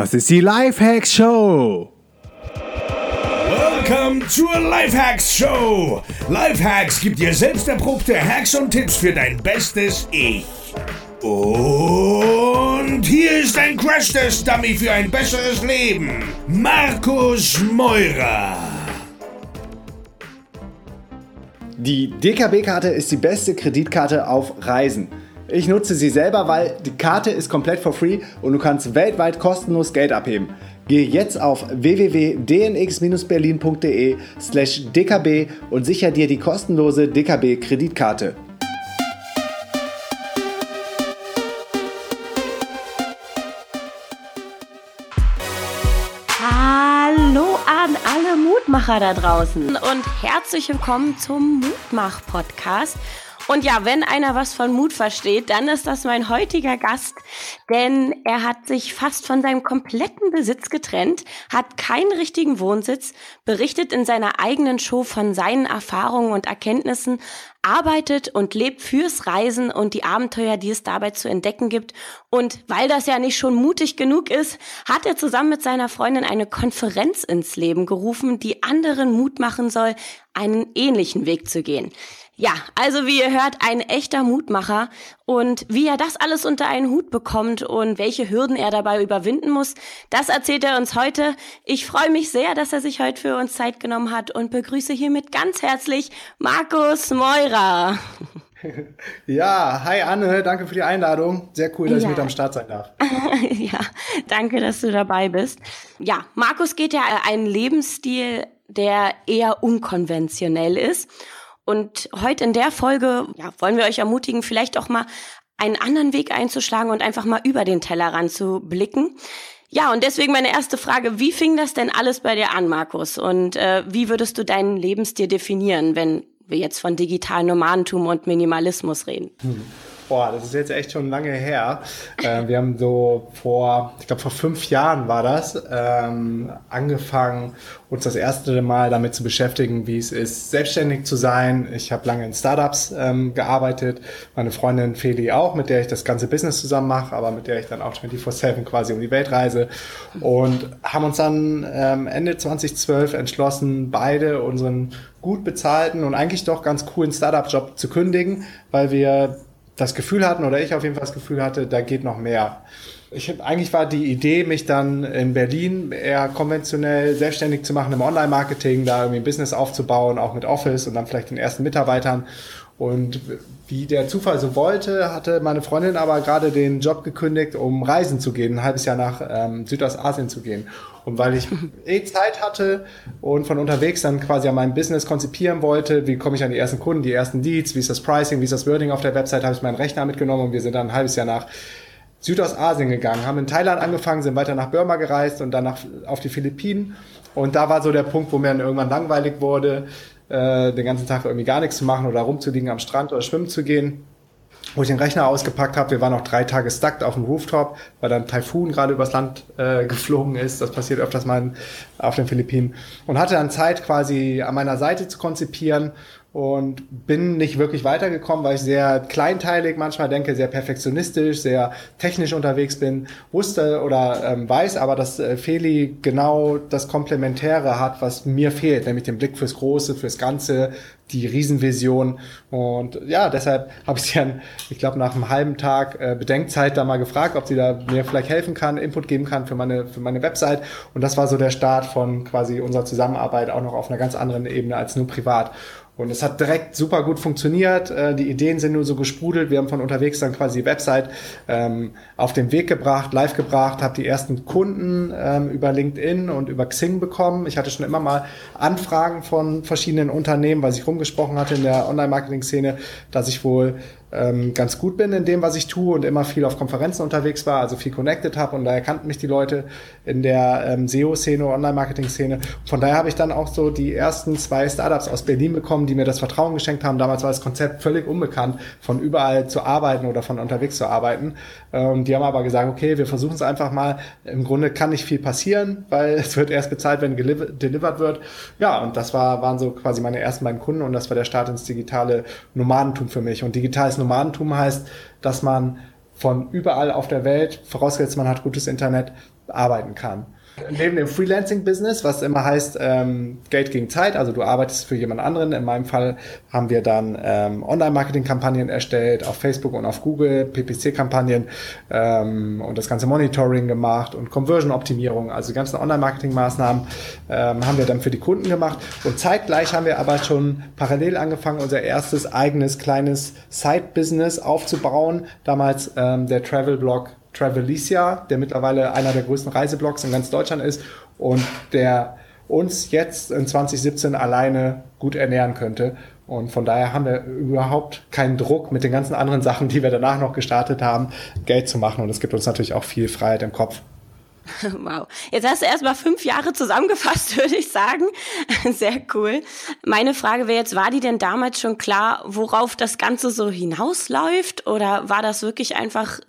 Das ist die Lifehacks Show. Welcome zur Lifehacks Show. Lifehacks gibt dir selbst erprobte Hacks und Tipps für dein bestes Ich. Und hier ist ein Crash-Test-Dummy für ein besseres Leben. Markus Meurer. Die DKB-Karte ist die beste Kreditkarte auf Reisen. Ich nutze sie selber, weil die Karte ist komplett for free und du kannst weltweit kostenlos Geld abheben. Gehe jetzt auf www.dnx-berlin.de slash dkb und sicher dir die kostenlose DKB-Kreditkarte. Hallo an alle Mutmacher da draußen und herzlich willkommen zum Mutmach-Podcast. Und ja, wenn einer was von Mut versteht, dann ist das mein heutiger Gast, denn er hat sich fast von seinem kompletten Besitz getrennt, hat keinen richtigen Wohnsitz, berichtet in seiner eigenen Show von seinen Erfahrungen und Erkenntnissen, arbeitet und lebt fürs Reisen und die Abenteuer, die es dabei zu entdecken gibt. Und weil das ja nicht schon mutig genug ist, hat er zusammen mit seiner Freundin eine Konferenz ins Leben gerufen, die anderen Mut machen soll, einen ähnlichen Weg zu gehen. Ja, also wie ihr hört, ein echter Mutmacher. Und wie er das alles unter einen Hut bekommt und welche Hürden er dabei überwinden muss, das erzählt er uns heute. Ich freue mich sehr, dass er sich heute für uns Zeit genommen hat und begrüße hiermit ganz herzlich Markus Meurer. Ja, hi Anne, danke für die Einladung. Sehr cool, dass ja. ich mit am Start sein darf. ja, danke, dass du dabei bist. Ja, Markus geht ja einen Lebensstil, der eher unkonventionell ist. Und heute in der Folge ja, wollen wir euch ermutigen, vielleicht auch mal einen anderen Weg einzuschlagen und einfach mal über den Tellerrand zu blicken. Ja, und deswegen meine erste Frage, wie fing das denn alles bei dir an, Markus? Und äh, wie würdest du deinen Lebensstil definieren, wenn wir jetzt von digitalen Nomadentum und Minimalismus reden? Hm. Boah, das ist jetzt echt schon lange her. Äh, wir haben so vor, ich glaube vor fünf Jahren war das, ähm, angefangen, uns das erste Mal damit zu beschäftigen, wie es ist, selbstständig zu sein. Ich habe lange in Startups ähm, gearbeitet, meine Freundin Feli auch, mit der ich das ganze Business zusammen mache, aber mit der ich dann auch 24-7 quasi um die Welt reise. Und haben uns dann ähm, Ende 2012 entschlossen, beide unseren gut bezahlten und eigentlich doch ganz coolen Startup-Job zu kündigen, weil wir das Gefühl hatten, oder ich auf jeden Fall das Gefühl hatte, da geht noch mehr. Ich, eigentlich war die Idee, mich dann in Berlin eher konventionell selbstständig zu machen im Online-Marketing, da irgendwie ein Business aufzubauen, auch mit Office und dann vielleicht den ersten Mitarbeitern. Und wie der Zufall so wollte, hatte meine Freundin aber gerade den Job gekündigt, um reisen zu gehen, ein halbes Jahr nach ähm, Südostasien zu gehen. Und weil ich eh Zeit hatte und von unterwegs dann quasi an meinem Business konzipieren wollte, wie komme ich an die ersten Kunden, die ersten Leads, wie ist das Pricing, wie ist das Wording auf der Website, habe ich meinen Rechner mitgenommen und wir sind dann ein halbes Jahr nach Südostasien gegangen, haben in Thailand angefangen, sind weiter nach Burma gereist und dann nach, auf die Philippinen. Und da war so der Punkt, wo mir dann irgendwann langweilig wurde, äh, den ganzen Tag irgendwie gar nichts zu machen oder rumzuliegen am Strand oder schwimmen zu gehen wo ich den Rechner ausgepackt habe. Wir waren noch drei Tage stuck auf dem Rooftop, weil dann Taifun gerade übers Land äh, geflogen ist. Das passiert öfters mal auf den Philippinen. Und hatte dann Zeit quasi an meiner Seite zu konzipieren und bin nicht wirklich weitergekommen, weil ich sehr kleinteilig manchmal denke, sehr perfektionistisch, sehr technisch unterwegs bin, wusste oder ähm, weiß aber, dass äh, Feli genau das Komplementäre hat, was mir fehlt, nämlich den Blick fürs Große, fürs Ganze, die Riesenvision. Und ja, deshalb habe ich sie dann, ich glaube, nach einem halben Tag äh, Bedenkzeit da mal gefragt, ob sie da mir vielleicht helfen kann, Input geben kann für meine, für meine Website. Und das war so der Start von quasi unserer Zusammenarbeit auch noch auf einer ganz anderen Ebene als nur privat und es hat direkt super gut funktioniert. Äh, die Ideen sind nur so gesprudelt. Wir haben von unterwegs dann quasi die Website ähm, auf den Weg gebracht, live gebracht, habe die ersten Kunden ähm, über LinkedIn und über Xing bekommen. Ich hatte schon immer mal Anfragen von verschiedenen Unternehmen, weil ich rumgesprochen hatte in der Online-Marketing-Szene, dass ich wohl ähm, ganz gut bin in dem, was ich tue und immer viel auf Konferenzen unterwegs war, also viel connected habe und da erkannten mich die Leute in der ähm, SEO-Szene, Online-Marketing-Szene. Von daher habe ich dann auch so die ersten zwei Startups aus Berlin bekommen, die mir das Vertrauen geschenkt haben. Damals war das Konzept völlig unbekannt, von überall zu arbeiten oder von unterwegs zu arbeiten. Ähm, die haben aber gesagt, okay, wir versuchen es einfach mal. Im Grunde kann nicht viel passieren, weil es wird erst bezahlt, wenn delivered wird. Ja, und das war, waren so quasi meine ersten beiden Kunden und das war der Start ins digitale Nomadentum für mich. Und digitales Nomadentum heißt, dass man von überall auf der Welt, vorausgesetzt man hat gutes Internet, arbeiten kann neben dem Freelancing-Business, was immer heißt ähm, Geld gegen Zeit, also du arbeitest für jemand anderen. In meinem Fall haben wir dann ähm, Online-Marketing-Kampagnen erstellt auf Facebook und auf Google, PPC-Kampagnen ähm, und das ganze Monitoring gemacht und Conversion-Optimierung, also die ganzen Online-Marketing-Maßnahmen ähm, haben wir dann für die Kunden gemacht. Und zeitgleich haben wir aber schon parallel angefangen, unser erstes eigenes kleines Side-Business aufzubauen. Damals ähm, der Travel-Blog Travelicia, der mittlerweile einer der größten Reiseblogs in ganz Deutschland ist und der uns jetzt in 2017 alleine gut ernähren könnte. Und von daher haben wir überhaupt keinen Druck mit den ganzen anderen Sachen, die wir danach noch gestartet haben, Geld zu machen. Und es gibt uns natürlich auch viel Freiheit im Kopf. Wow. Jetzt hast du erst mal fünf Jahre zusammengefasst, würde ich sagen. Sehr cool. Meine Frage wäre jetzt, war die denn damals schon klar, worauf das Ganze so hinausläuft? Oder war das wirklich einfach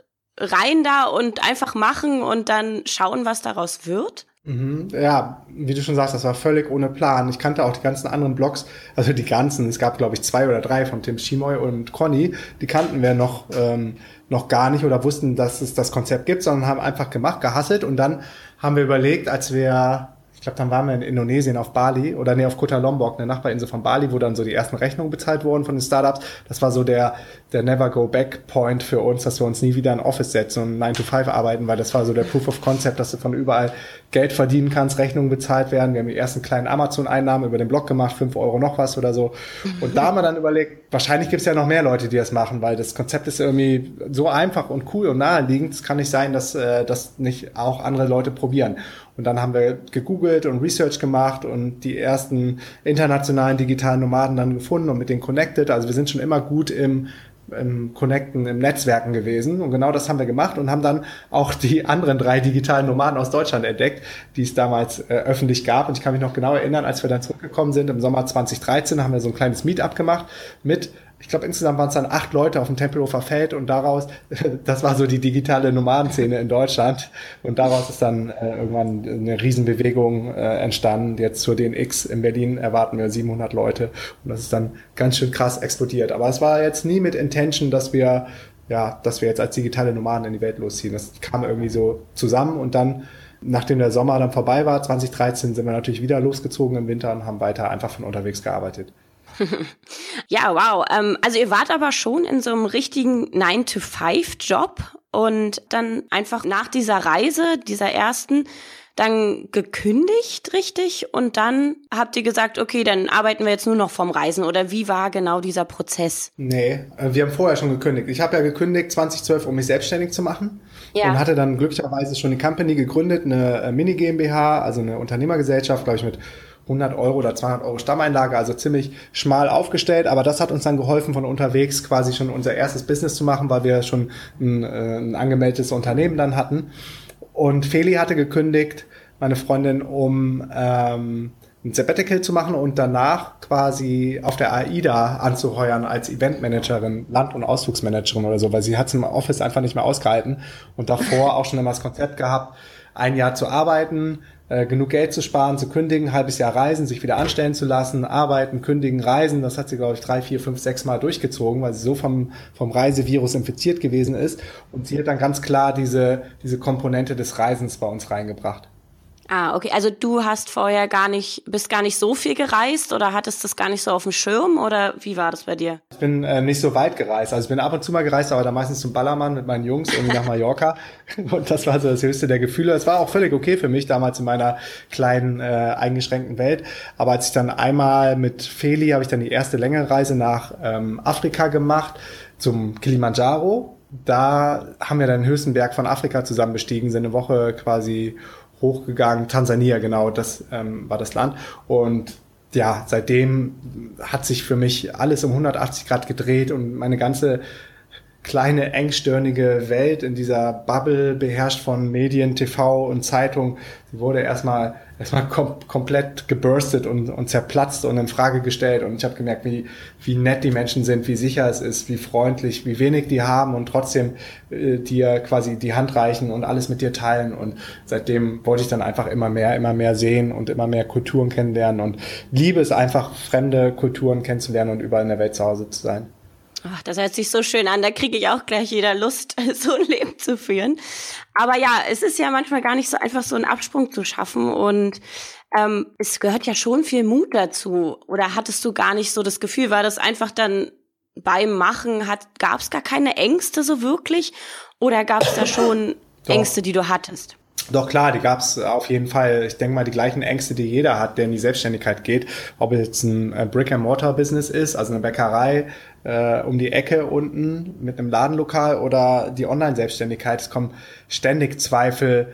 rein da und einfach machen und dann schauen, was daraus wird? Mhm, ja, wie du schon sagst, das war völlig ohne Plan. Ich kannte auch die ganzen anderen Blogs, also die ganzen, es gab glaube ich zwei oder drei von Tim Schimoy und Conny, die kannten wir noch, ähm, noch gar nicht oder wussten, dass es das Konzept gibt, sondern haben einfach gemacht, gehasselt und dann haben wir überlegt, als wir ich glaube, dann waren wir in Indonesien auf Bali oder nee, auf Kota Lombok, eine Nachbarinsel von Bali, wo dann so die ersten Rechnungen bezahlt wurden von den Startups. Das war so der, der Never Go Back Point für uns, dass wir uns nie wieder in Office setzen und 9 to 5 arbeiten, weil das war so der Proof of Concept, dass du von überall Geld verdienen kannst, Rechnungen bezahlt werden. Wir haben die ersten kleinen Amazon-Einnahmen über den Blog gemacht, 5 Euro noch was oder so. Und da haben wir dann überlegt, wahrscheinlich gibt es ja noch mehr Leute, die das machen, weil das Konzept ist irgendwie so einfach und cool und naheliegend. Es kann nicht sein, dass äh, das nicht auch andere Leute probieren. Und dann haben wir gegoogelt und Research gemacht und die ersten internationalen digitalen Nomaden dann gefunden und mit denen connected. Also wir sind schon immer gut im im Connecten, im Netzwerken gewesen. Und genau das haben wir gemacht und haben dann auch die anderen drei digitalen Nomaden aus Deutschland entdeckt, die es damals äh, öffentlich gab. Und ich kann mich noch genau erinnern, als wir dann zurückgekommen sind im Sommer 2013, haben wir so ein kleines Meetup gemacht mit ich glaube, insgesamt waren es dann acht Leute auf dem Tempelhofer Feld und daraus, das war so die digitale Nomadenszene in Deutschland und daraus ist dann äh, irgendwann eine Riesenbewegung äh, entstanden. Jetzt zur DNX in Berlin erwarten wir 700 Leute und das ist dann ganz schön krass explodiert. Aber es war jetzt nie mit Intention, dass wir, ja, dass wir jetzt als digitale Nomaden in die Welt losziehen. Das kam irgendwie so zusammen und dann Nachdem der Sommer dann vorbei war, 2013, sind wir natürlich wieder losgezogen im Winter und haben weiter einfach von unterwegs gearbeitet. Ja, wow. Ähm, also ihr wart aber schon in so einem richtigen 9-to-5-Job und dann einfach nach dieser Reise, dieser ersten, dann gekündigt, richtig? Und dann habt ihr gesagt, okay, dann arbeiten wir jetzt nur noch vom Reisen. Oder wie war genau dieser Prozess? Nee, äh, wir haben vorher schon gekündigt. Ich habe ja gekündigt 2012, um mich selbstständig zu machen. Ja. Und hatte dann glücklicherweise schon eine Company gegründet, eine äh, Mini GmbH, also eine Unternehmergesellschaft, glaube ich, mit 100 Euro oder 200 Euro Stammeinlage, also ziemlich schmal aufgestellt. Aber das hat uns dann geholfen, von unterwegs quasi schon unser erstes Business zu machen, weil wir schon ein, äh, ein angemeldetes Unternehmen dann hatten. Und Feli hatte gekündigt, meine Freundin, um ähm, ein Sabbatical zu machen und danach quasi auf der AIDA anzuheuern als Eventmanagerin, Land- und Ausflugsmanagerin oder so, weil sie hat es im Office einfach nicht mehr ausgehalten und davor auch schon immer das Konzept gehabt, ein Jahr zu arbeiten, äh, genug Geld zu sparen, zu kündigen, halbes Jahr reisen, sich wieder anstellen zu lassen, arbeiten, kündigen, reisen. Das hat sie, glaube ich, drei, vier, fünf, sechs Mal durchgezogen, weil sie so vom, vom Reisevirus infiziert gewesen ist. Und sie hat dann ganz klar diese, diese Komponente des Reisens bei uns reingebracht. Ah, okay. Also du hast vorher gar nicht, bist gar nicht so viel gereist oder hattest das gar nicht so auf dem Schirm oder wie war das bei dir? Ich bin äh, nicht so weit gereist. Also ich bin ab und zu mal gereist, aber dann meistens zum Ballermann mit meinen Jungs irgendwie nach Mallorca. Und das war so das höchste der Gefühle. Es war auch völlig okay für mich damals in meiner kleinen, äh, eingeschränkten Welt. Aber als ich dann einmal mit Feli habe ich dann die erste längere Reise nach ähm, Afrika gemacht zum Kilimanjaro. Da haben wir dann den höchsten Berg von Afrika zusammen bestiegen, sind eine Woche quasi hochgegangen. Tansania, genau, das ähm, war das Land. Und ja, seitdem hat sich für mich alles um 180 Grad gedreht und meine ganze kleine, engstirnige Welt in dieser Bubble beherrscht von Medien, TV und Zeitung, sie wurde erstmal erstmal kom komplett geburstet und, und zerplatzt und in Frage gestellt. Und ich habe gemerkt, wie, wie nett die Menschen sind, wie sicher es ist, wie freundlich, wie wenig die haben und trotzdem äh, dir quasi die Hand reichen und alles mit dir teilen. Und seitdem wollte ich dann einfach immer mehr, immer mehr sehen und immer mehr Kulturen kennenlernen und liebe es einfach, fremde Kulturen kennenzulernen und überall in der Welt zu Hause zu sein. Ach, das hört sich so schön an. Da kriege ich auch gleich wieder Lust, so ein Leben zu führen. Aber ja, es ist ja manchmal gar nicht so einfach, so einen Absprung zu schaffen. Und ähm, es gehört ja schon viel Mut dazu. Oder hattest du gar nicht so das Gefühl, war das einfach dann beim Machen, gab es gar keine Ängste so wirklich? Oder gab es da schon Ängste, die du hattest? Doch klar, die gab es auf jeden Fall. Ich denke mal, die gleichen Ängste, die jeder hat, der in die Selbstständigkeit geht. Ob es jetzt ein äh, Brick-and-Mortar-Business ist, also eine Bäckerei äh, um die Ecke unten mit einem Ladenlokal oder die Online-Selbstständigkeit. Es kommen ständig Zweifel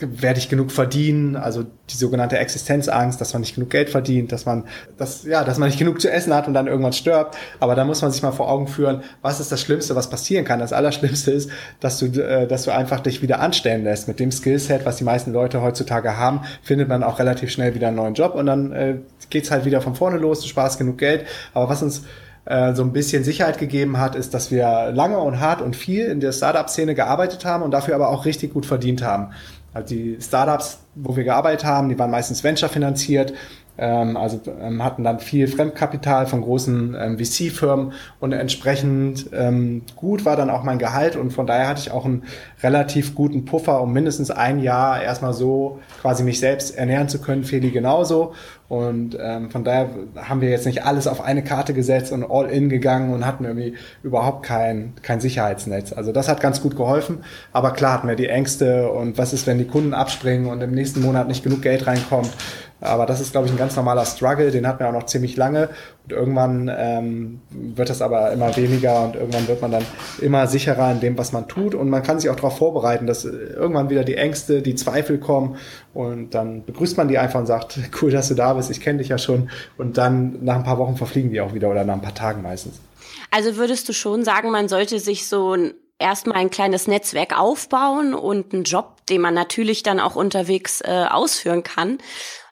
werde ich genug verdienen, also die sogenannte Existenzangst, dass man nicht genug Geld verdient, dass man, dass, ja, dass man nicht genug zu essen hat und dann irgendwann stirbt. Aber da muss man sich mal vor Augen führen, was ist das Schlimmste, was passieren kann. Das Allerschlimmste ist, dass du, äh, dass du einfach dich wieder anstellen lässt. Mit dem Skillset, was die meisten Leute heutzutage haben, findet man auch relativ schnell wieder einen neuen Job und dann äh, geht's halt wieder von vorne los, du sparst genug Geld. Aber was uns äh, so ein bisschen Sicherheit gegeben hat, ist, dass wir lange und hart und viel in der Startup-Szene gearbeitet haben und dafür aber auch richtig gut verdient haben. Also die Startups, wo wir gearbeitet haben, die waren meistens Venture finanziert, ähm, also ähm, hatten dann viel Fremdkapital von großen ähm, VC-Firmen und entsprechend ähm, gut war dann auch mein Gehalt und von daher hatte ich auch einen relativ guten Puffer, um mindestens ein Jahr erstmal so quasi mich selbst ernähren zu können, Feli genauso und ähm, von daher haben wir jetzt nicht alles auf eine Karte gesetzt und all in gegangen und hatten irgendwie überhaupt kein, kein Sicherheitsnetz. Also das hat ganz gut geholfen. Aber klar hatten wir die Ängste und was ist, wenn die Kunden abspringen und im nächsten Monat nicht genug Geld reinkommt. Aber das ist, glaube ich, ein ganz normaler Struggle. Den hatten wir auch noch ziemlich lange. Und irgendwann ähm, wird das aber immer weniger und irgendwann wird man dann immer sicherer in dem, was man tut. Und man kann sich auch darauf vorbereiten, dass irgendwann wieder die Ängste, die Zweifel kommen. Und dann begrüßt man die einfach und sagt, cool, dass du da bist, ich kenne dich ja schon. Und dann nach ein paar Wochen verfliegen die auch wieder oder nach ein paar Tagen meistens. Also würdest du schon sagen, man sollte sich so ein erstmal ein kleines Netzwerk aufbauen und einen Job, den man natürlich dann auch unterwegs äh, ausführen kann.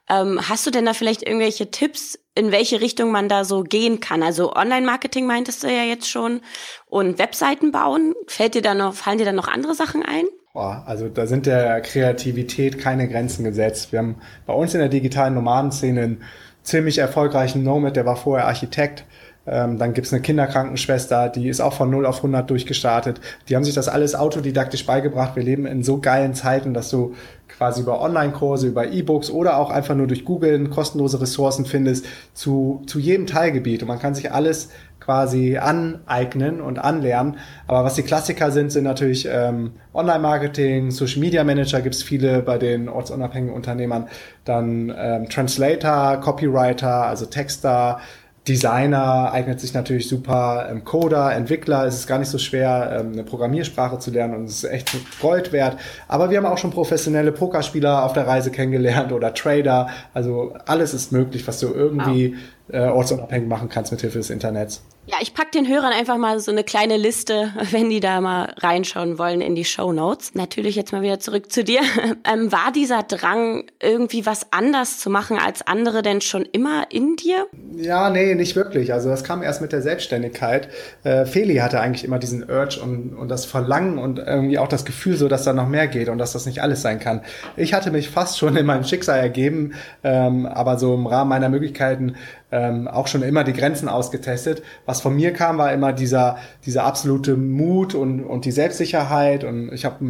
Ähm, hast du denn da vielleicht irgendwelche Tipps, in welche Richtung man da so gehen kann? Also Online-Marketing meintest du ja jetzt schon und Webseiten bauen. Fällt dir da noch, fallen dir da noch andere Sachen ein? Boah, also da sind der Kreativität keine Grenzen gesetzt. Wir haben bei uns in der digitalen Nomadenszene einen ziemlich erfolgreichen Nomad, der war vorher Architekt. Ähm, dann gibt's eine Kinderkrankenschwester, die ist auch von 0 auf 100 durchgestartet. Die haben sich das alles autodidaktisch beigebracht. Wir leben in so geilen Zeiten, dass du quasi über Online-Kurse, über E-Books oder auch einfach nur durch Googlen kostenlose Ressourcen findest zu, zu jedem Teilgebiet. Und man kann sich alles quasi aneignen und anlernen. Aber was die Klassiker sind, sind natürlich ähm, Online-Marketing, Social Media Manager gibt es viele bei den ortsunabhängigen Unternehmern, dann ähm, Translator, Copywriter, also Texter, Designer eignet sich natürlich super, ähm, Coder, Entwickler, es ist gar nicht so schwer, ähm, eine Programmiersprache zu lernen und es ist echt Gold wert. Aber wir haben auch schon professionelle Pokerspieler auf der Reise kennengelernt oder Trader. Also alles ist möglich, was du irgendwie wow äh, ortsunabhängig machen kannst mit Hilfe des Internets. Ja, ich pack den Hörern einfach mal so eine kleine Liste, wenn die da mal reinschauen wollen in die Show Notes. Natürlich jetzt mal wieder zurück zu dir. Ähm, war dieser Drang, irgendwie was anders zu machen als andere denn schon immer in dir? Ja, nee, nicht wirklich. Also das kam erst mit der Selbstständigkeit. Äh, Feli hatte eigentlich immer diesen Urge und, und das Verlangen und irgendwie auch das Gefühl so, dass da noch mehr geht und dass das nicht alles sein kann. Ich hatte mich fast schon in meinem Schicksal ergeben, ähm, aber so im Rahmen meiner Möglichkeiten ähm, auch schon immer die Grenzen ausgetestet. Was von mir kam, war immer dieser, dieser absolute Mut und, und die Selbstsicherheit. Und ich habe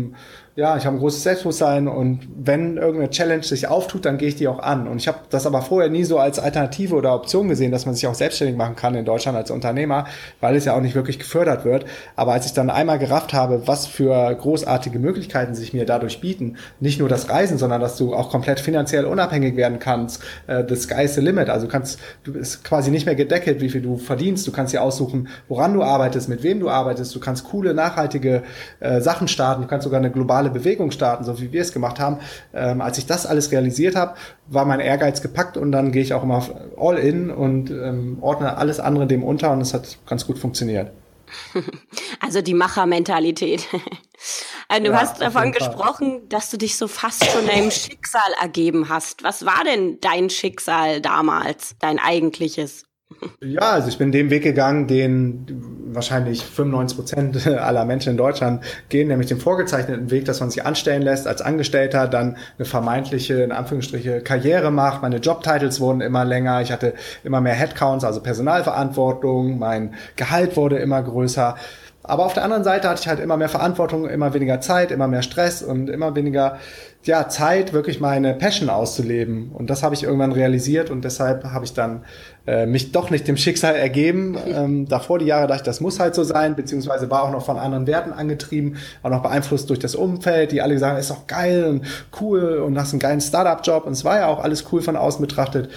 ja, ich habe ein großes Selbstbewusstsein und wenn irgendeine Challenge sich auftut, dann gehe ich die auch an. Und ich habe das aber vorher nie so als Alternative oder Option gesehen, dass man sich auch selbstständig machen kann in Deutschland als Unternehmer, weil es ja auch nicht wirklich gefördert wird. Aber als ich dann einmal gerafft habe, was für großartige Möglichkeiten sich mir dadurch bieten, nicht nur das Reisen, sondern dass du auch komplett finanziell unabhängig werden kannst, äh, the sky's the limit. Also du kannst, du bist quasi nicht mehr gedeckelt, wie viel du verdienst. Du kannst dir aussuchen, woran du arbeitest, mit wem du arbeitest. Du kannst coole, nachhaltige äh, Sachen starten. Du kannst sogar eine globale globale Bewegung starten, so wie wir es gemacht haben. Ähm, als ich das alles realisiert habe, war mein Ehrgeiz gepackt und dann gehe ich auch immer all in und ähm, ordne alles andere dem unter und es hat ganz gut funktioniert. Also die Machermentalität. Also du ja, hast davon gesprochen, dass du dich so fast schon deinem Schicksal ergeben hast. Was war denn dein Schicksal damals, dein eigentliches? Ja, also ich bin den Weg gegangen, den wahrscheinlich 95 Prozent aller Menschen in Deutschland gehen, nämlich den vorgezeichneten Weg, dass man sich anstellen lässt als Angestellter, dann eine vermeintliche, in Anführungsstriche, Karriere macht. Meine Jobtitles wurden immer länger, ich hatte immer mehr Headcounts, also Personalverantwortung, mein Gehalt wurde immer größer. Aber auf der anderen Seite hatte ich halt immer mehr Verantwortung, immer weniger Zeit, immer mehr Stress und immer weniger ja, Zeit, wirklich meine Passion auszuleben. Und das habe ich irgendwann realisiert und deshalb habe ich dann äh, mich doch nicht dem Schicksal ergeben. Ähm, davor die Jahre dachte ich, das muss halt so sein, beziehungsweise war auch noch von anderen Werten angetrieben, auch noch beeinflusst durch das Umfeld, die alle sagen, ist doch geil und cool und hast einen geilen Startup-Job. Und es war ja auch alles cool von außen betrachtet.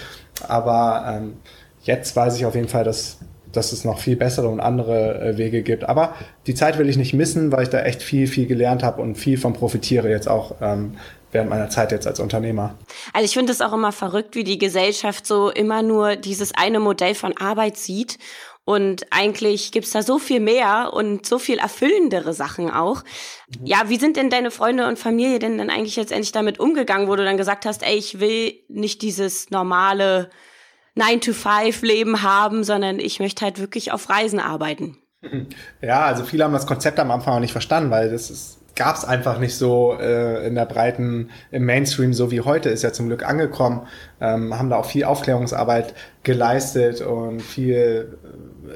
Aber ähm, jetzt weiß ich auf jeden Fall, dass dass es noch viel bessere und andere äh, Wege gibt. Aber die Zeit will ich nicht missen, weil ich da echt viel, viel gelernt habe und viel von profitiere jetzt auch ähm, während meiner Zeit jetzt als Unternehmer. Also ich finde es auch immer verrückt, wie die Gesellschaft so immer nur dieses eine Modell von Arbeit sieht. Und eigentlich gibt's da so viel mehr und so viel erfüllendere Sachen auch. Mhm. Ja, wie sind denn deine Freunde und Familie denn dann eigentlich jetzt endlich damit umgegangen, wo du dann gesagt hast, ey, ich will nicht dieses normale 9-to-5-Leben haben, sondern ich möchte halt wirklich auf Reisen arbeiten. Ja, also viele haben das Konzept am Anfang auch nicht verstanden, weil das ist gab es einfach nicht so äh, in der breiten, im Mainstream, so wie heute, ist ja zum Glück angekommen, ähm, haben da auch viel Aufklärungsarbeit geleistet und viel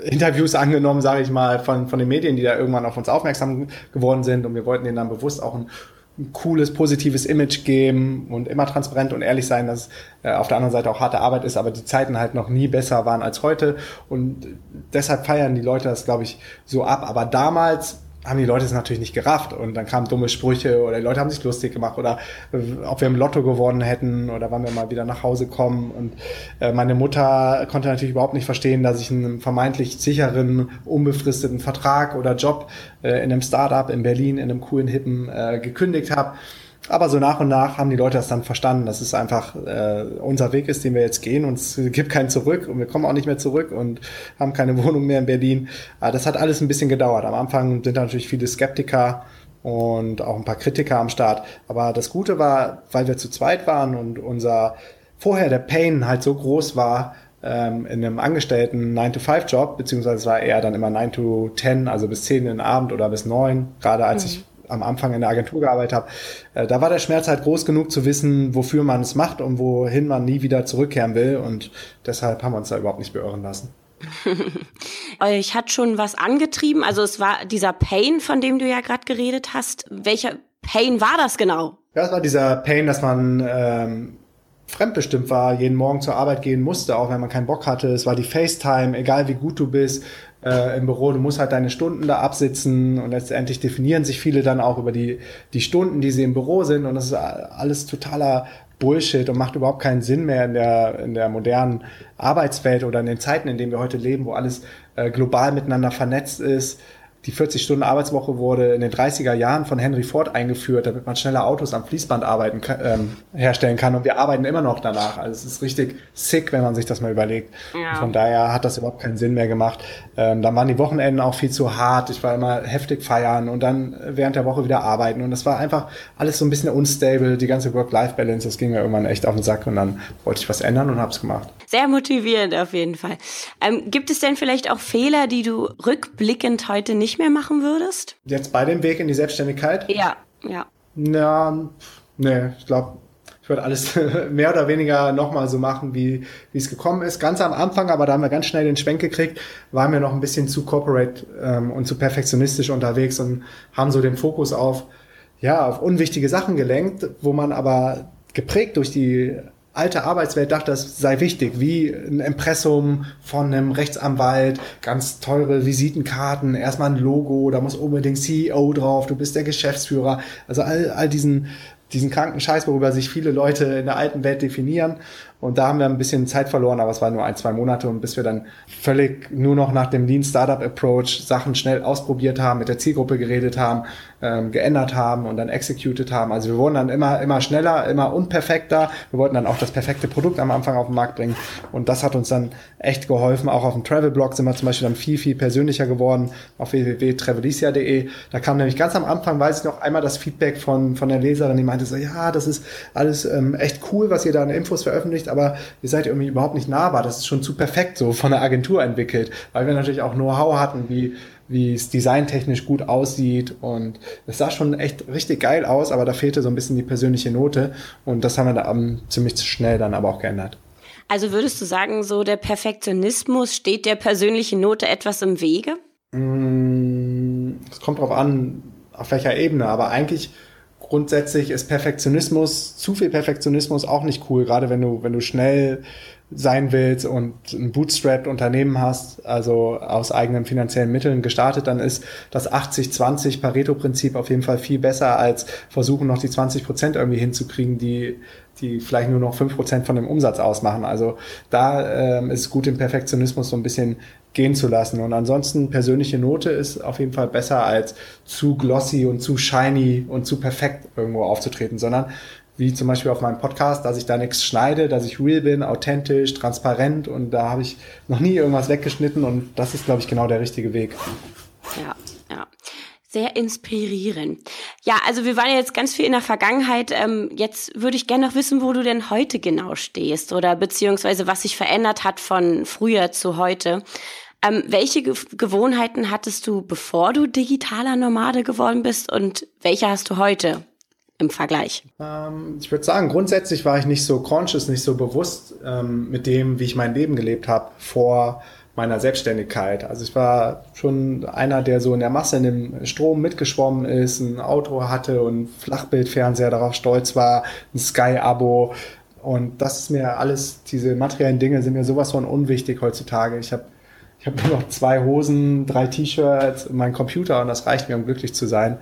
äh, Interviews angenommen, sage ich mal, von, von den Medien, die da irgendwann auf uns aufmerksam geworden sind und wir wollten denen dann bewusst auch ein ein cooles, positives Image geben und immer transparent und ehrlich sein, dass äh, auf der anderen Seite auch harte Arbeit ist, aber die Zeiten halt noch nie besser waren als heute. Und deshalb feiern die Leute das, glaube ich, so ab. Aber damals haben die Leute es natürlich nicht gerafft. Und dann kamen dumme Sprüche oder die Leute haben sich lustig gemacht oder äh, ob wir im Lotto gewonnen hätten oder wann wir mal wieder nach Hause kommen. Und äh, meine Mutter konnte natürlich überhaupt nicht verstehen, dass ich einen vermeintlich sicheren, unbefristeten Vertrag oder Job äh, in einem Startup in Berlin in einem coolen Hippen äh, gekündigt habe aber so nach und nach haben die Leute das dann verstanden, dass es einfach äh, unser Weg ist, den wir jetzt gehen und es gibt keinen zurück und wir kommen auch nicht mehr zurück und haben keine Wohnung mehr in Berlin. Aber das hat alles ein bisschen gedauert. Am Anfang sind da natürlich viele Skeptiker und auch ein paar Kritiker am Start. Aber das Gute war, weil wir zu zweit waren und unser vorher der Pain halt so groß war, ähm, in einem Angestellten 9-to-5-Job, beziehungsweise war eher dann immer 9-to-10, also bis 10 in den Abend oder bis 9, gerade als mhm. ich am Anfang in der Agentur gearbeitet habe, äh, da war der Schmerz halt groß genug zu wissen, wofür man es macht und wohin man nie wieder zurückkehren will. Und deshalb haben wir uns da überhaupt nicht beirren lassen. Euch hat schon was angetrieben. Also es war dieser Pain, von dem du ja gerade geredet hast. Welcher Pain war das genau? Ja, es war dieser Pain, dass man ähm, fremdbestimmt war, jeden Morgen zur Arbeit gehen musste, auch wenn man keinen Bock hatte. Es war die FaceTime, egal wie gut du bist äh, im Büro, du musst halt deine Stunden da absitzen und letztendlich definieren sich viele dann auch über die, die Stunden, die sie im Büro sind und das ist alles totaler Bullshit und macht überhaupt keinen Sinn mehr in der, in der modernen Arbeitswelt oder in den Zeiten, in denen wir heute leben, wo alles äh, global miteinander vernetzt ist die 40-Stunden-Arbeitswoche wurde in den 30er Jahren von Henry Ford eingeführt, damit man schneller Autos am Fließband arbeiten, ähm, herstellen kann. Und wir arbeiten immer noch danach. Also es ist richtig sick, wenn man sich das mal überlegt. Ja. Von daher hat das überhaupt keinen Sinn mehr gemacht. Ähm, dann waren die Wochenenden auch viel zu hart. Ich war immer heftig feiern und dann während der Woche wieder arbeiten. Und das war einfach alles so ein bisschen unstable, die ganze Work-Life-Balance. Das ging mir irgendwann echt auf den Sack und dann wollte ich was ändern und hab's gemacht. Sehr motivierend auf jeden Fall. Ähm, gibt es denn vielleicht auch Fehler, die du rückblickend heute nicht mehr machen würdest? Jetzt bei dem Weg in die Selbstständigkeit? Ja, ja. Ja, nee, ich glaube, ich würde alles mehr oder weniger nochmal so machen, wie, wie es gekommen ist. Ganz am Anfang, aber da haben wir ganz schnell den Schwenk gekriegt, waren wir noch ein bisschen zu corporate ähm, und zu perfektionistisch unterwegs und haben so den Fokus auf, ja, auf unwichtige Sachen gelenkt, wo man aber geprägt durch die alte Arbeitswelt dachte, das sei wichtig, wie ein Impressum von einem Rechtsanwalt, ganz teure Visitenkarten, erstmal ein Logo, da muss unbedingt CEO drauf, du bist der Geschäftsführer. Also all, all diesen, diesen kranken Scheiß, worüber sich viele Leute in der alten Welt definieren. Und da haben wir ein bisschen Zeit verloren, aber es waren nur ein, zwei Monate und bis wir dann völlig nur noch nach dem Lean Startup Approach Sachen schnell ausprobiert haben, mit der Zielgruppe geredet haben, ähm, geändert haben und dann executed haben. Also wir wurden dann immer, immer schneller, immer unperfekter. Wir wollten dann auch das perfekte Produkt am Anfang auf den Markt bringen. Und das hat uns dann echt geholfen. Auch auf dem Travel-Blog sind wir zum Beispiel dann viel, viel persönlicher geworden auf www.travelicia.de. Da kam nämlich ganz am Anfang, weiß ich noch, einmal das Feedback von, von der Leserin, die meinte, so, ja, das ist alles ähm, echt cool, was ihr da an Infos veröffentlicht, aber ihr seid irgendwie überhaupt nicht nahbar. Das ist schon zu perfekt so von der Agentur entwickelt, weil wir natürlich auch Know-how hatten, wie wie es designtechnisch gut aussieht und es sah schon echt richtig geil aus, aber da fehlte so ein bisschen die persönliche Note und das haben wir da um, ziemlich schnell dann aber auch geändert. Also würdest du sagen, so der Perfektionismus steht der persönlichen Note etwas im Wege? Mm, es kommt darauf an, auf welcher Ebene, aber eigentlich grundsätzlich ist Perfektionismus, zu viel Perfektionismus auch nicht cool, gerade wenn du, wenn du schnell sein willst und ein Bootstrap-Unternehmen hast, also aus eigenen finanziellen Mitteln gestartet, dann ist das 80-20 Pareto-Prinzip auf jeden Fall viel besser als versuchen, noch die 20 Prozent irgendwie hinzukriegen, die, die vielleicht nur noch 5 Prozent von dem Umsatz ausmachen. Also da ähm, ist gut, den Perfektionismus so ein bisschen gehen zu lassen. Und ansonsten persönliche Note ist auf jeden Fall besser als zu glossy und zu shiny und zu perfekt irgendwo aufzutreten, sondern wie zum Beispiel auf meinem Podcast, dass ich da nichts schneide, dass ich real bin, authentisch, transparent und da habe ich noch nie irgendwas weggeschnitten und das ist, glaube ich, genau der richtige Weg. Ja, ja. Sehr inspirierend. Ja, also wir waren ja jetzt ganz viel in der Vergangenheit. Ähm, jetzt würde ich gerne noch wissen, wo du denn heute genau stehst oder beziehungsweise was sich verändert hat von früher zu heute. Ähm, welche Ge Gewohnheiten hattest du, bevor du digitaler Nomade geworden bist und welche hast du heute? im Vergleich? Ähm, ich würde sagen, grundsätzlich war ich nicht so conscious, nicht so bewusst ähm, mit dem, wie ich mein Leben gelebt habe vor meiner Selbstständigkeit. Also ich war schon einer, der so in der Masse in dem Strom mitgeschwommen ist, ein Auto hatte und Flachbildfernseher darauf stolz war, ein Sky-Abo. Und das ist mir alles, diese materiellen Dinge sind mir sowas von unwichtig heutzutage. Ich habe ich hab nur noch zwei Hosen, drei T-Shirts, mein Computer und das reicht mir, um glücklich zu sein.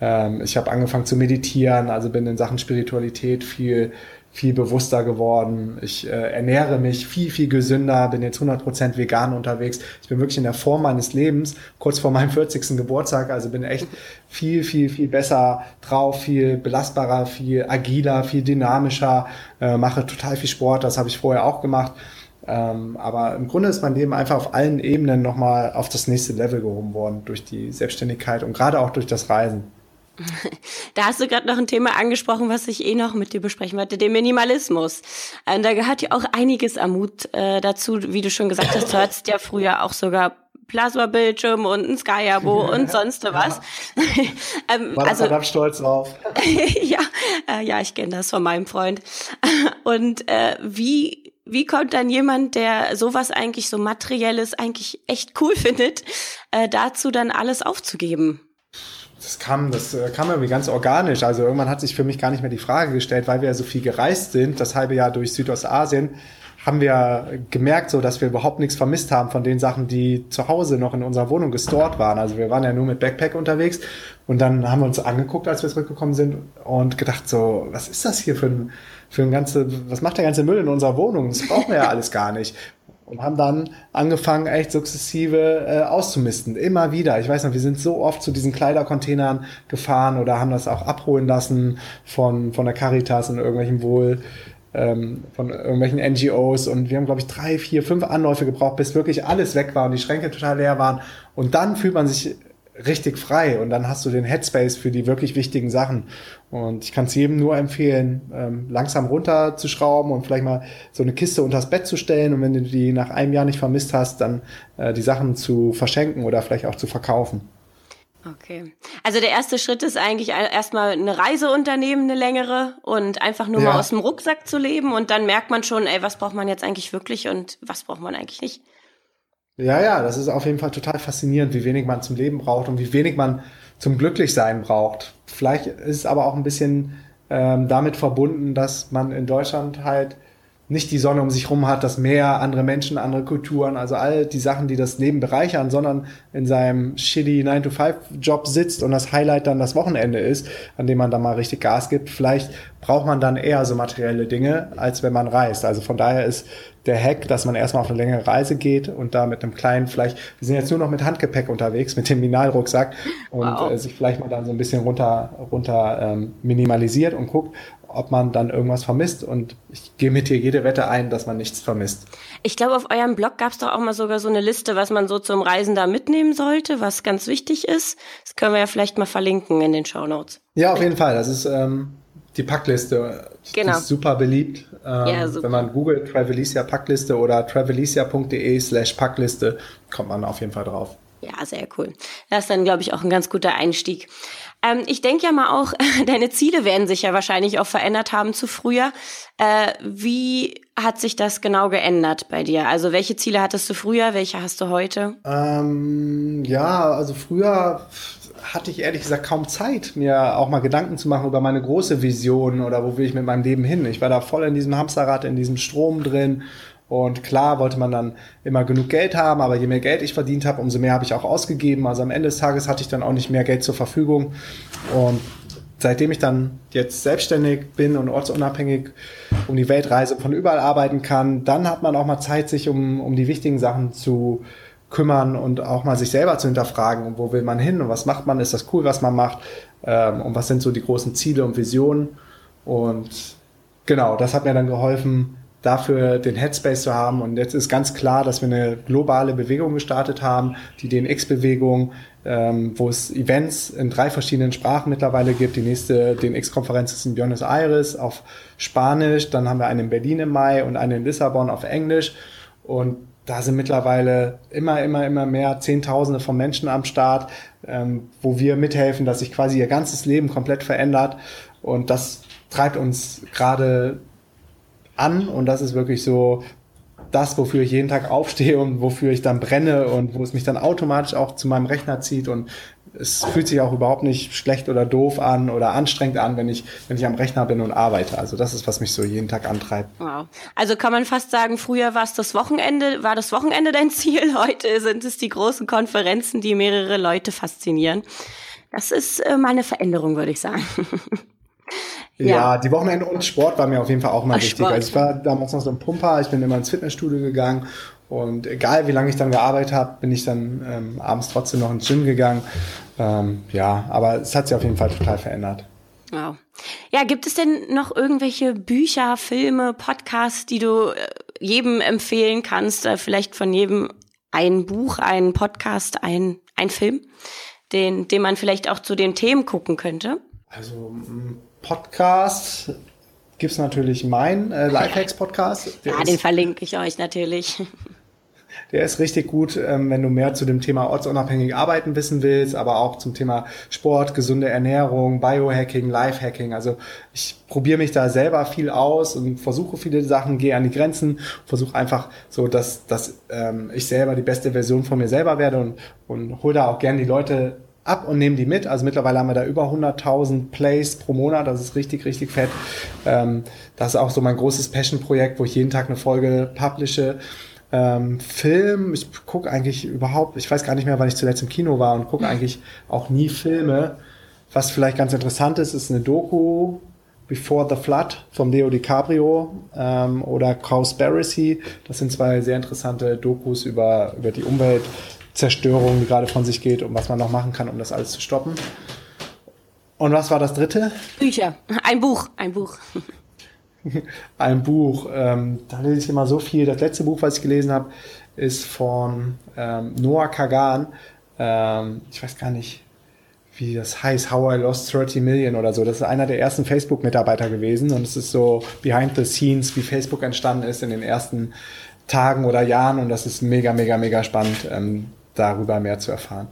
Ähm, ich habe angefangen zu meditieren, also bin in Sachen Spiritualität viel viel bewusster geworden. Ich äh, ernähre mich viel, viel gesünder, bin jetzt 100% vegan unterwegs. Ich bin wirklich in der Form meines Lebens, kurz vor meinem 40. Geburtstag, also bin echt viel, viel, viel besser drauf, viel belastbarer, viel agiler, viel dynamischer, äh, mache total viel Sport, das habe ich vorher auch gemacht. Ähm, aber im Grunde ist mein Leben einfach auf allen Ebenen nochmal auf das nächste Level gehoben worden durch die Selbstständigkeit und gerade auch durch das Reisen. Da hast du gerade noch ein Thema angesprochen, was ich eh noch mit dir besprechen wollte, den Minimalismus. Und da gehört ja auch einiges an Mut äh, dazu, wie du schon gesagt hast, du hattest ja früher auch sogar Plasma-Bildschirm und ein Sky-Abo und sonst was. ähm, War also, verdammt stolz drauf. ja, äh, ja, ich kenne das von meinem Freund. und äh, wie wie kommt dann jemand, der sowas eigentlich so materielles eigentlich echt cool findet, äh, dazu dann alles aufzugeben? das kam, das äh, kam irgendwie ganz organisch. Also irgendwann hat sich für mich gar nicht mehr die Frage gestellt, weil wir ja so viel gereist sind, das halbe Jahr durch Südostasien, haben wir gemerkt, so dass wir überhaupt nichts vermisst haben von den Sachen, die zu Hause noch in unserer Wohnung gestort waren. Also wir waren ja nur mit Backpack unterwegs und dann haben wir uns angeguckt, als wir zurückgekommen sind und gedacht so, was ist das hier für ein, für ein ganze, was macht der ganze Müll in unserer Wohnung? Das brauchen wir ja alles gar nicht und haben dann angefangen, echt sukzessive äh, auszumisten. Immer wieder. Ich weiß noch, wir sind so oft zu diesen Kleidercontainern gefahren oder haben das auch abholen lassen von, von der Caritas und irgendwelchen Wohl, ähm, von irgendwelchen NGOs. Und wir haben, glaube ich, drei, vier, fünf Anläufe gebraucht, bis wirklich alles weg war und die Schränke total leer waren. Und dann fühlt man sich richtig frei und dann hast du den Headspace für die wirklich wichtigen Sachen. Und ich kann es jedem nur empfehlen, ähm, langsam runterzuschrauben und vielleicht mal so eine Kiste unters Bett zu stellen und wenn du die nach einem Jahr nicht vermisst hast, dann äh, die Sachen zu verschenken oder vielleicht auch zu verkaufen. Okay. Also der erste Schritt ist eigentlich erstmal eine Reise unternehmen, eine längere und einfach nur ja. mal aus dem Rucksack zu leben und dann merkt man schon, ey, was braucht man jetzt eigentlich wirklich und was braucht man eigentlich nicht. Ja, ja, das ist auf jeden Fall total faszinierend, wie wenig man zum Leben braucht und wie wenig man zum Glücklichsein braucht. Vielleicht ist es aber auch ein bisschen ähm, damit verbunden, dass man in Deutschland halt nicht die Sonne um sich rum hat, das Meer, andere Menschen, andere Kulturen, also all die Sachen, die das Leben bereichern, sondern in seinem shitty 9-to-5-Job sitzt und das Highlight dann das Wochenende ist, an dem man dann mal richtig Gas gibt. Vielleicht braucht man dann eher so materielle Dinge, als wenn man reist. Also von daher ist der Hack, dass man erstmal auf eine längere Reise geht und da mit einem kleinen, vielleicht, wir sind jetzt nur noch mit Handgepäck unterwegs, mit dem Minalrucksack und wow. äh, sich vielleicht mal dann so ein bisschen runter, runter ähm, minimalisiert und guckt, ob man dann irgendwas vermisst. Und ich gehe mit dir jede Wette ein, dass man nichts vermisst. Ich glaube, auf eurem Blog gab es doch auch mal sogar so eine Liste, was man so zum Reisen da mitnehmen sollte, was ganz wichtig ist. Das können wir ja vielleicht mal verlinken in den Show Notes. Ja, auf jeden Fall. Das ist ähm, Die Packliste, genau. die ist super beliebt. Ähm, ja, super. Wenn man googelt Travelicia Packliste oder travelicia.de slash Packliste, kommt man auf jeden Fall drauf. Ja, sehr cool. Das ist dann, glaube ich, auch ein ganz guter Einstieg. Ähm, ich denke ja mal auch, deine Ziele werden sich ja wahrscheinlich auch verändert haben zu früher. Äh, wie hat sich das genau geändert bei dir? Also welche Ziele hattest du früher, welche hast du heute? Ähm, ja, also früher hatte ich ehrlich gesagt kaum Zeit, mir auch mal Gedanken zu machen über meine große Vision oder wo will ich mit meinem Leben hin. Ich war da voll in diesem Hamsterrad, in diesem Strom drin und klar wollte man dann immer genug Geld haben, aber je mehr Geld ich verdient habe, umso mehr habe ich auch ausgegeben. Also am Ende des Tages hatte ich dann auch nicht mehr Geld zur Verfügung. Und seitdem ich dann jetzt selbstständig bin und ortsunabhängig um die Welt reise, von überall arbeiten kann, dann hat man auch mal Zeit, sich um, um die wichtigen Sachen zu kümmern und auch mal sich selber zu hinterfragen, wo will man hin und was macht man, ist das cool, was man macht ähm, und was sind so die großen Ziele und Visionen. Und genau, das hat mir dann geholfen, dafür den Headspace zu haben. Und jetzt ist ganz klar, dass wir eine globale Bewegung gestartet haben, die DNX-Bewegung, ähm, wo es Events in drei verschiedenen Sprachen mittlerweile gibt. Die nächste DNX-Konferenz ist in Buenos Aires auf Spanisch, dann haben wir eine in Berlin im Mai und eine in Lissabon auf Englisch. Und da sind mittlerweile immer, immer, immer mehr Zehntausende von Menschen am Start, ähm, wo wir mithelfen, dass sich quasi ihr ganzes Leben komplett verändert. Und das treibt uns gerade an und das ist wirklich so das, wofür ich jeden Tag aufstehe und wofür ich dann brenne und wo es mich dann automatisch auch zu meinem Rechner zieht und es fühlt sich auch überhaupt nicht schlecht oder doof an oder anstrengend an, wenn ich, wenn ich am Rechner bin und arbeite. Also das ist, was mich so jeden Tag antreibt. Wow. Also kann man fast sagen, früher war es das Wochenende, war das Wochenende dein Ziel, heute sind es die großen Konferenzen, die mehrere Leute faszinieren. Das ist äh, mal eine Veränderung, würde ich sagen. Ja. ja, die Wochenende und Sport war mir auf jeden Fall auch mal Ach, wichtig. Sport. Also ich war damals noch so ein Pumper, ich bin immer ins Fitnessstudio gegangen und egal wie lange ich dann gearbeitet habe, bin ich dann ähm, abends trotzdem noch ins Gym gegangen. Ähm, ja, aber es hat sich auf jeden Fall total verändert. Wow. Ja, gibt es denn noch irgendwelche Bücher, Filme, Podcasts, die du äh, jedem empfehlen kannst? Äh, vielleicht von jedem ein Buch, ein Podcast, ein, ein Film, den, den man vielleicht auch zu den Themen gucken könnte? Also Podcast gibt es natürlich meinen äh, Lifehacks-Podcast. Ja, den verlinke ich euch natürlich. Der ist richtig gut, ähm, wenn du mehr zu dem Thema ortsunabhängig arbeiten wissen willst, aber auch zum Thema Sport, gesunde Ernährung, Biohacking, Lifehacking. Also ich probiere mich da selber viel aus und versuche viele Sachen, gehe an die Grenzen, versuche einfach so, dass, dass ähm, ich selber die beste Version von mir selber werde und, und hole da auch gerne die Leute ab und nehmen die mit. Also mittlerweile haben wir da über 100.000 Plays pro Monat. Das ist richtig, richtig fett. Ähm, das ist auch so mein großes Passion-Projekt, wo ich jeden Tag eine Folge publische. Ähm, Film, ich gucke eigentlich überhaupt, ich weiß gar nicht mehr, wann ich zuletzt im Kino war und gucke eigentlich auch nie Filme. Was vielleicht ganz interessant ist, ist eine Doku Before the Flood vom Leo DiCaprio ähm, oder Cowspiracy. Das sind zwei sehr interessante Dokus über, über die Umwelt Zerstörung, die gerade von sich geht und was man noch machen kann, um das alles zu stoppen. Und was war das dritte? Bücher. Ein Buch. Ein Buch. ein Buch. Ähm, da lese ich immer so viel. Das letzte Buch, was ich gelesen habe, ist von ähm, Noah Kagan. Ähm, ich weiß gar nicht, wie das heißt. How I Lost 30 Million oder so. Das ist einer der ersten Facebook-Mitarbeiter gewesen. Und es ist so behind the scenes, wie Facebook entstanden ist in den ersten Tagen oder Jahren. Und das ist mega, mega, mega spannend. Ähm, darüber mehr zu erfahren.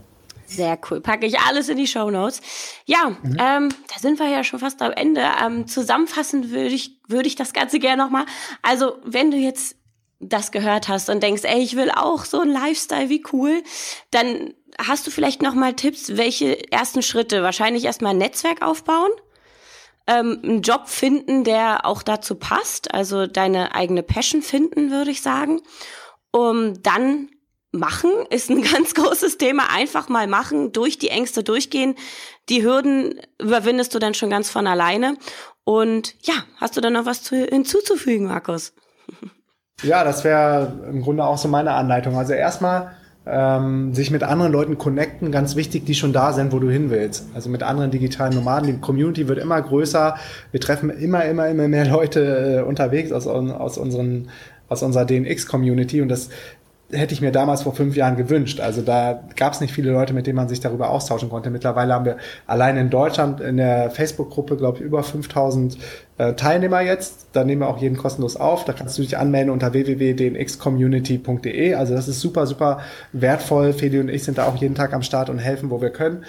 Sehr cool. Packe ich alles in die Show Notes. Ja, mhm. ähm, da sind wir ja schon fast am Ende. Ähm, zusammenfassend würde ich, würde ich das Ganze gerne nochmal. Also, wenn du jetzt das gehört hast und denkst, ey, ich will auch so ein Lifestyle, wie cool, dann hast du vielleicht nochmal Tipps, welche ersten Schritte? Wahrscheinlich erstmal ein Netzwerk aufbauen, ähm, einen Job finden, der auch dazu passt, also deine eigene Passion finden, würde ich sagen. Um dann machen ist ein ganz großes Thema. Einfach mal machen, durch die Ängste durchgehen. Die Hürden überwindest du dann schon ganz von alleine. Und ja, hast du da noch was zu, hinzuzufügen, Markus? Ja, das wäre im Grunde auch so meine Anleitung. Also erstmal ähm, sich mit anderen Leuten connecten, ganz wichtig, die schon da sind, wo du hin willst. Also mit anderen digitalen Nomaden. Die Community wird immer größer. Wir treffen immer, immer, immer mehr Leute äh, unterwegs aus, aus unseren aus unserer DNX-Community und das hätte ich mir damals vor fünf Jahren gewünscht. Also da gab es nicht viele Leute, mit denen man sich darüber austauschen konnte. Mittlerweile haben wir allein in Deutschland in der Facebook-Gruppe, glaube ich, über 5000 äh, Teilnehmer jetzt. Da nehmen wir auch jeden kostenlos auf. Da kannst du dich anmelden unter www.dnxcommunity.de. Also das ist super, super wertvoll. Feli und ich sind da auch jeden Tag am Start und helfen, wo wir können.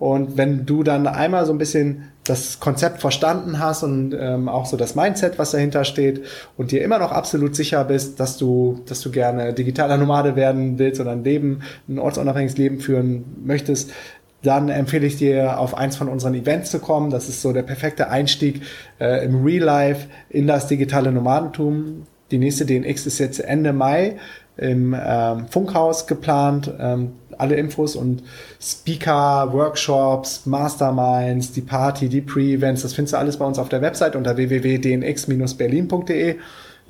Und wenn du dann einmal so ein bisschen das Konzept verstanden hast und ähm, auch so das Mindset, was dahinter steht und dir immer noch absolut sicher bist, dass du, dass du gerne digitaler Nomade werden willst oder ein Leben, ein ortsunabhängiges Leben führen möchtest, dann empfehle ich dir, auf eins von unseren Events zu kommen. Das ist so der perfekte Einstieg äh, im Real Life in das digitale Nomadentum. Die nächste DNX ist jetzt Ende Mai im ähm, Funkhaus geplant. Ähm, alle Infos und Speaker, Workshops, Masterminds, die Party, die Pre-Events, das findest du alles bei uns auf der Website unter www.dnx-berlin.de.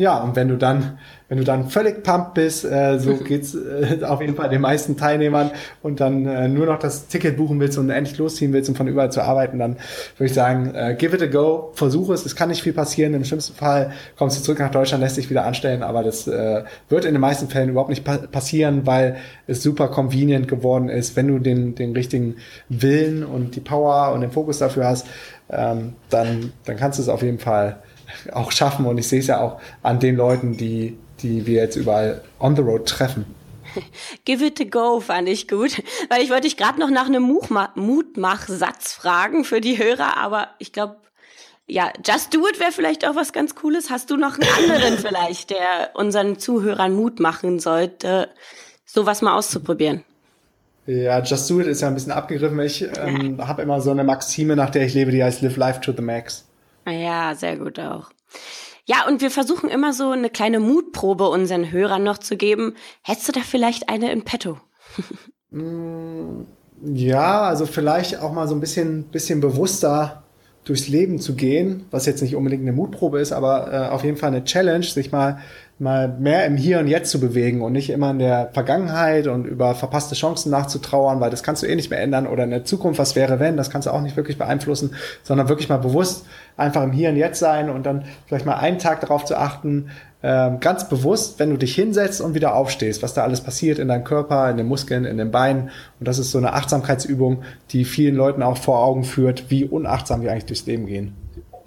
Ja, und wenn du dann wenn du dann völlig pumped bist, äh, so geht's äh, auf jeden Fall den meisten Teilnehmern und dann äh, nur noch das Ticket buchen willst und endlich losziehen willst, um von überall zu arbeiten, dann würde ich sagen, äh, give it a go, versuche es, es kann nicht viel passieren, im schlimmsten Fall kommst du zurück nach Deutschland, lässt dich wieder anstellen, aber das äh, wird in den meisten Fällen überhaupt nicht pa passieren, weil es super convenient geworden ist, wenn du den, den richtigen Willen und die Power und den Fokus dafür hast, ähm, dann, dann kannst du es auf jeden Fall auch schaffen und ich sehe es ja auch an den Leuten, die die wir jetzt überall on the road treffen. Give it a go fand ich gut, weil ich wollte dich gerade noch nach einem Mutmachsatz fragen für die Hörer, aber ich glaube, ja, Just Do It wäre vielleicht auch was ganz Cooles. Hast du noch einen anderen vielleicht, der unseren Zuhörern Mut machen sollte, sowas mal auszuprobieren? Ja, Just Do It ist ja ein bisschen abgegriffen. Ich ähm, habe immer so eine Maxime, nach der ich lebe, die heißt Live Life to the Max. Ja, sehr gut auch. Ja, und wir versuchen immer so eine kleine Mutprobe unseren Hörern noch zu geben. Hättest du da vielleicht eine in petto? Mm, ja, also vielleicht auch mal so ein bisschen, bisschen bewusster durchs Leben zu gehen, was jetzt nicht unbedingt eine Mutprobe ist, aber äh, auf jeden Fall eine Challenge, sich mal mal mehr im Hier und Jetzt zu bewegen und nicht immer in der Vergangenheit und über verpasste Chancen nachzutrauern, weil das kannst du eh nicht mehr ändern oder in der Zukunft, was wäre wenn, das kannst du auch nicht wirklich beeinflussen, sondern wirklich mal bewusst einfach im Hier und Jetzt sein und dann vielleicht mal einen Tag darauf zu achten, ähm, ganz bewusst, wenn du dich hinsetzt und wieder aufstehst, was da alles passiert in deinem Körper, in den Muskeln, in den Beinen. Und das ist so eine Achtsamkeitsübung, die vielen Leuten auch vor Augen führt, wie unachtsam wir eigentlich durchs Leben gehen.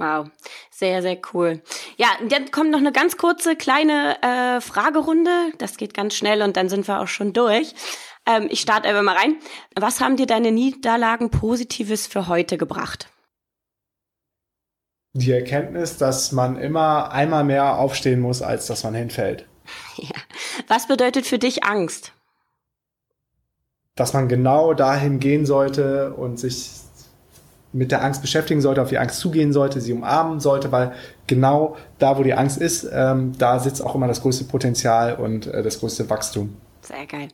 Wow, sehr, sehr cool. Ja, dann kommt noch eine ganz kurze kleine äh, Fragerunde. Das geht ganz schnell und dann sind wir auch schon durch. Ähm, ich starte einfach mal rein. Was haben dir deine Niederlagen Positives für heute gebracht? Die Erkenntnis, dass man immer einmal mehr aufstehen muss, als dass man hinfällt. Ja. Was bedeutet für dich Angst? Dass man genau dahin gehen sollte und sich mit der Angst beschäftigen sollte, auf die Angst zugehen sollte, sie umarmen sollte, weil genau da, wo die Angst ist, ähm, da sitzt auch immer das größte Potenzial und äh, das größte Wachstum. Sehr geil.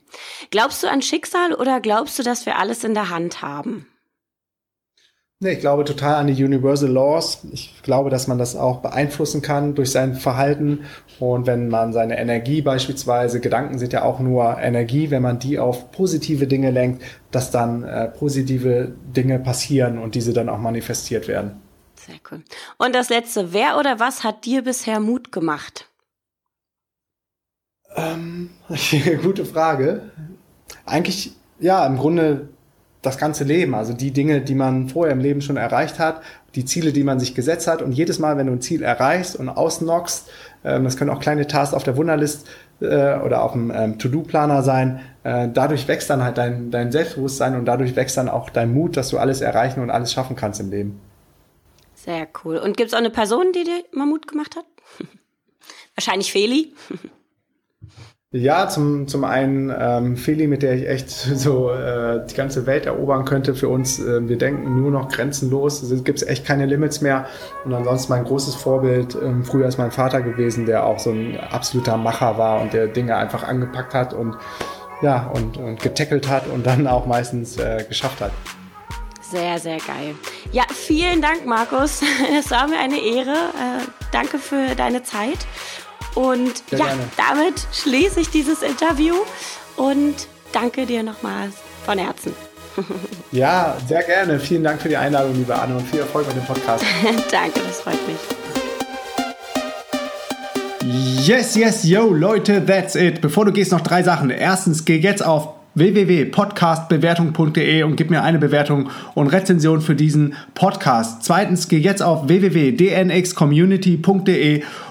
Glaubst du an Schicksal oder glaubst du, dass wir alles in der Hand haben? Nee, ich glaube total an die Universal Laws. Ich glaube, dass man das auch beeinflussen kann durch sein Verhalten. Und wenn man seine Energie beispielsweise, Gedanken sind ja auch nur Energie, wenn man die auf positive Dinge lenkt, dass dann äh, positive Dinge passieren und diese dann auch manifestiert werden. Sehr cool. Und das letzte, wer oder was hat dir bisher Mut gemacht? Ähm, gute Frage. Eigentlich, ja, im Grunde das ganze Leben, also die Dinge, die man vorher im Leben schon erreicht hat, die Ziele, die man sich gesetzt hat. Und jedes Mal, wenn du ein Ziel erreichst und ausnockst, ähm, das können auch kleine Tasks auf der Wunderlist äh, oder auf dem ähm, To-Do-Planer sein, äh, dadurch wächst dann halt dein, dein Selbstbewusstsein und dadurch wächst dann auch dein Mut, dass du alles erreichen und alles schaffen kannst im Leben. Sehr cool. Und gibt es auch eine Person, die dir mal Mut gemacht hat? Wahrscheinlich Feli. Ja, zum, zum einen ähm, Feli, mit der ich echt so äh, die ganze Welt erobern könnte für uns. Äh, wir denken nur noch grenzenlos. Es gibt echt keine Limits mehr. Und ansonsten mein großes Vorbild ähm, früher ist mein Vater gewesen, der auch so ein absoluter Macher war und der Dinge einfach angepackt hat und ja und, und getackelt hat und dann auch meistens äh, geschafft hat. Sehr, sehr geil. Ja, vielen Dank, Markus. Es war mir eine Ehre. Äh, danke für deine Zeit. Und Sehr ja, gerne. damit schließe ich dieses Interview und danke dir nochmals von Herzen. Ja, sehr gerne. Vielen Dank für die Einladung, liebe Anne, und viel Erfolg mit dem Podcast. danke, das freut mich. Yes, yes, yo, Leute, that's it. Bevor du gehst, noch drei Sachen. Erstens, geh jetzt auf www.podcastbewertung.de und gib mir eine Bewertung und Rezension für diesen Podcast. Zweitens, geh jetzt auf www.dnxcommunity.de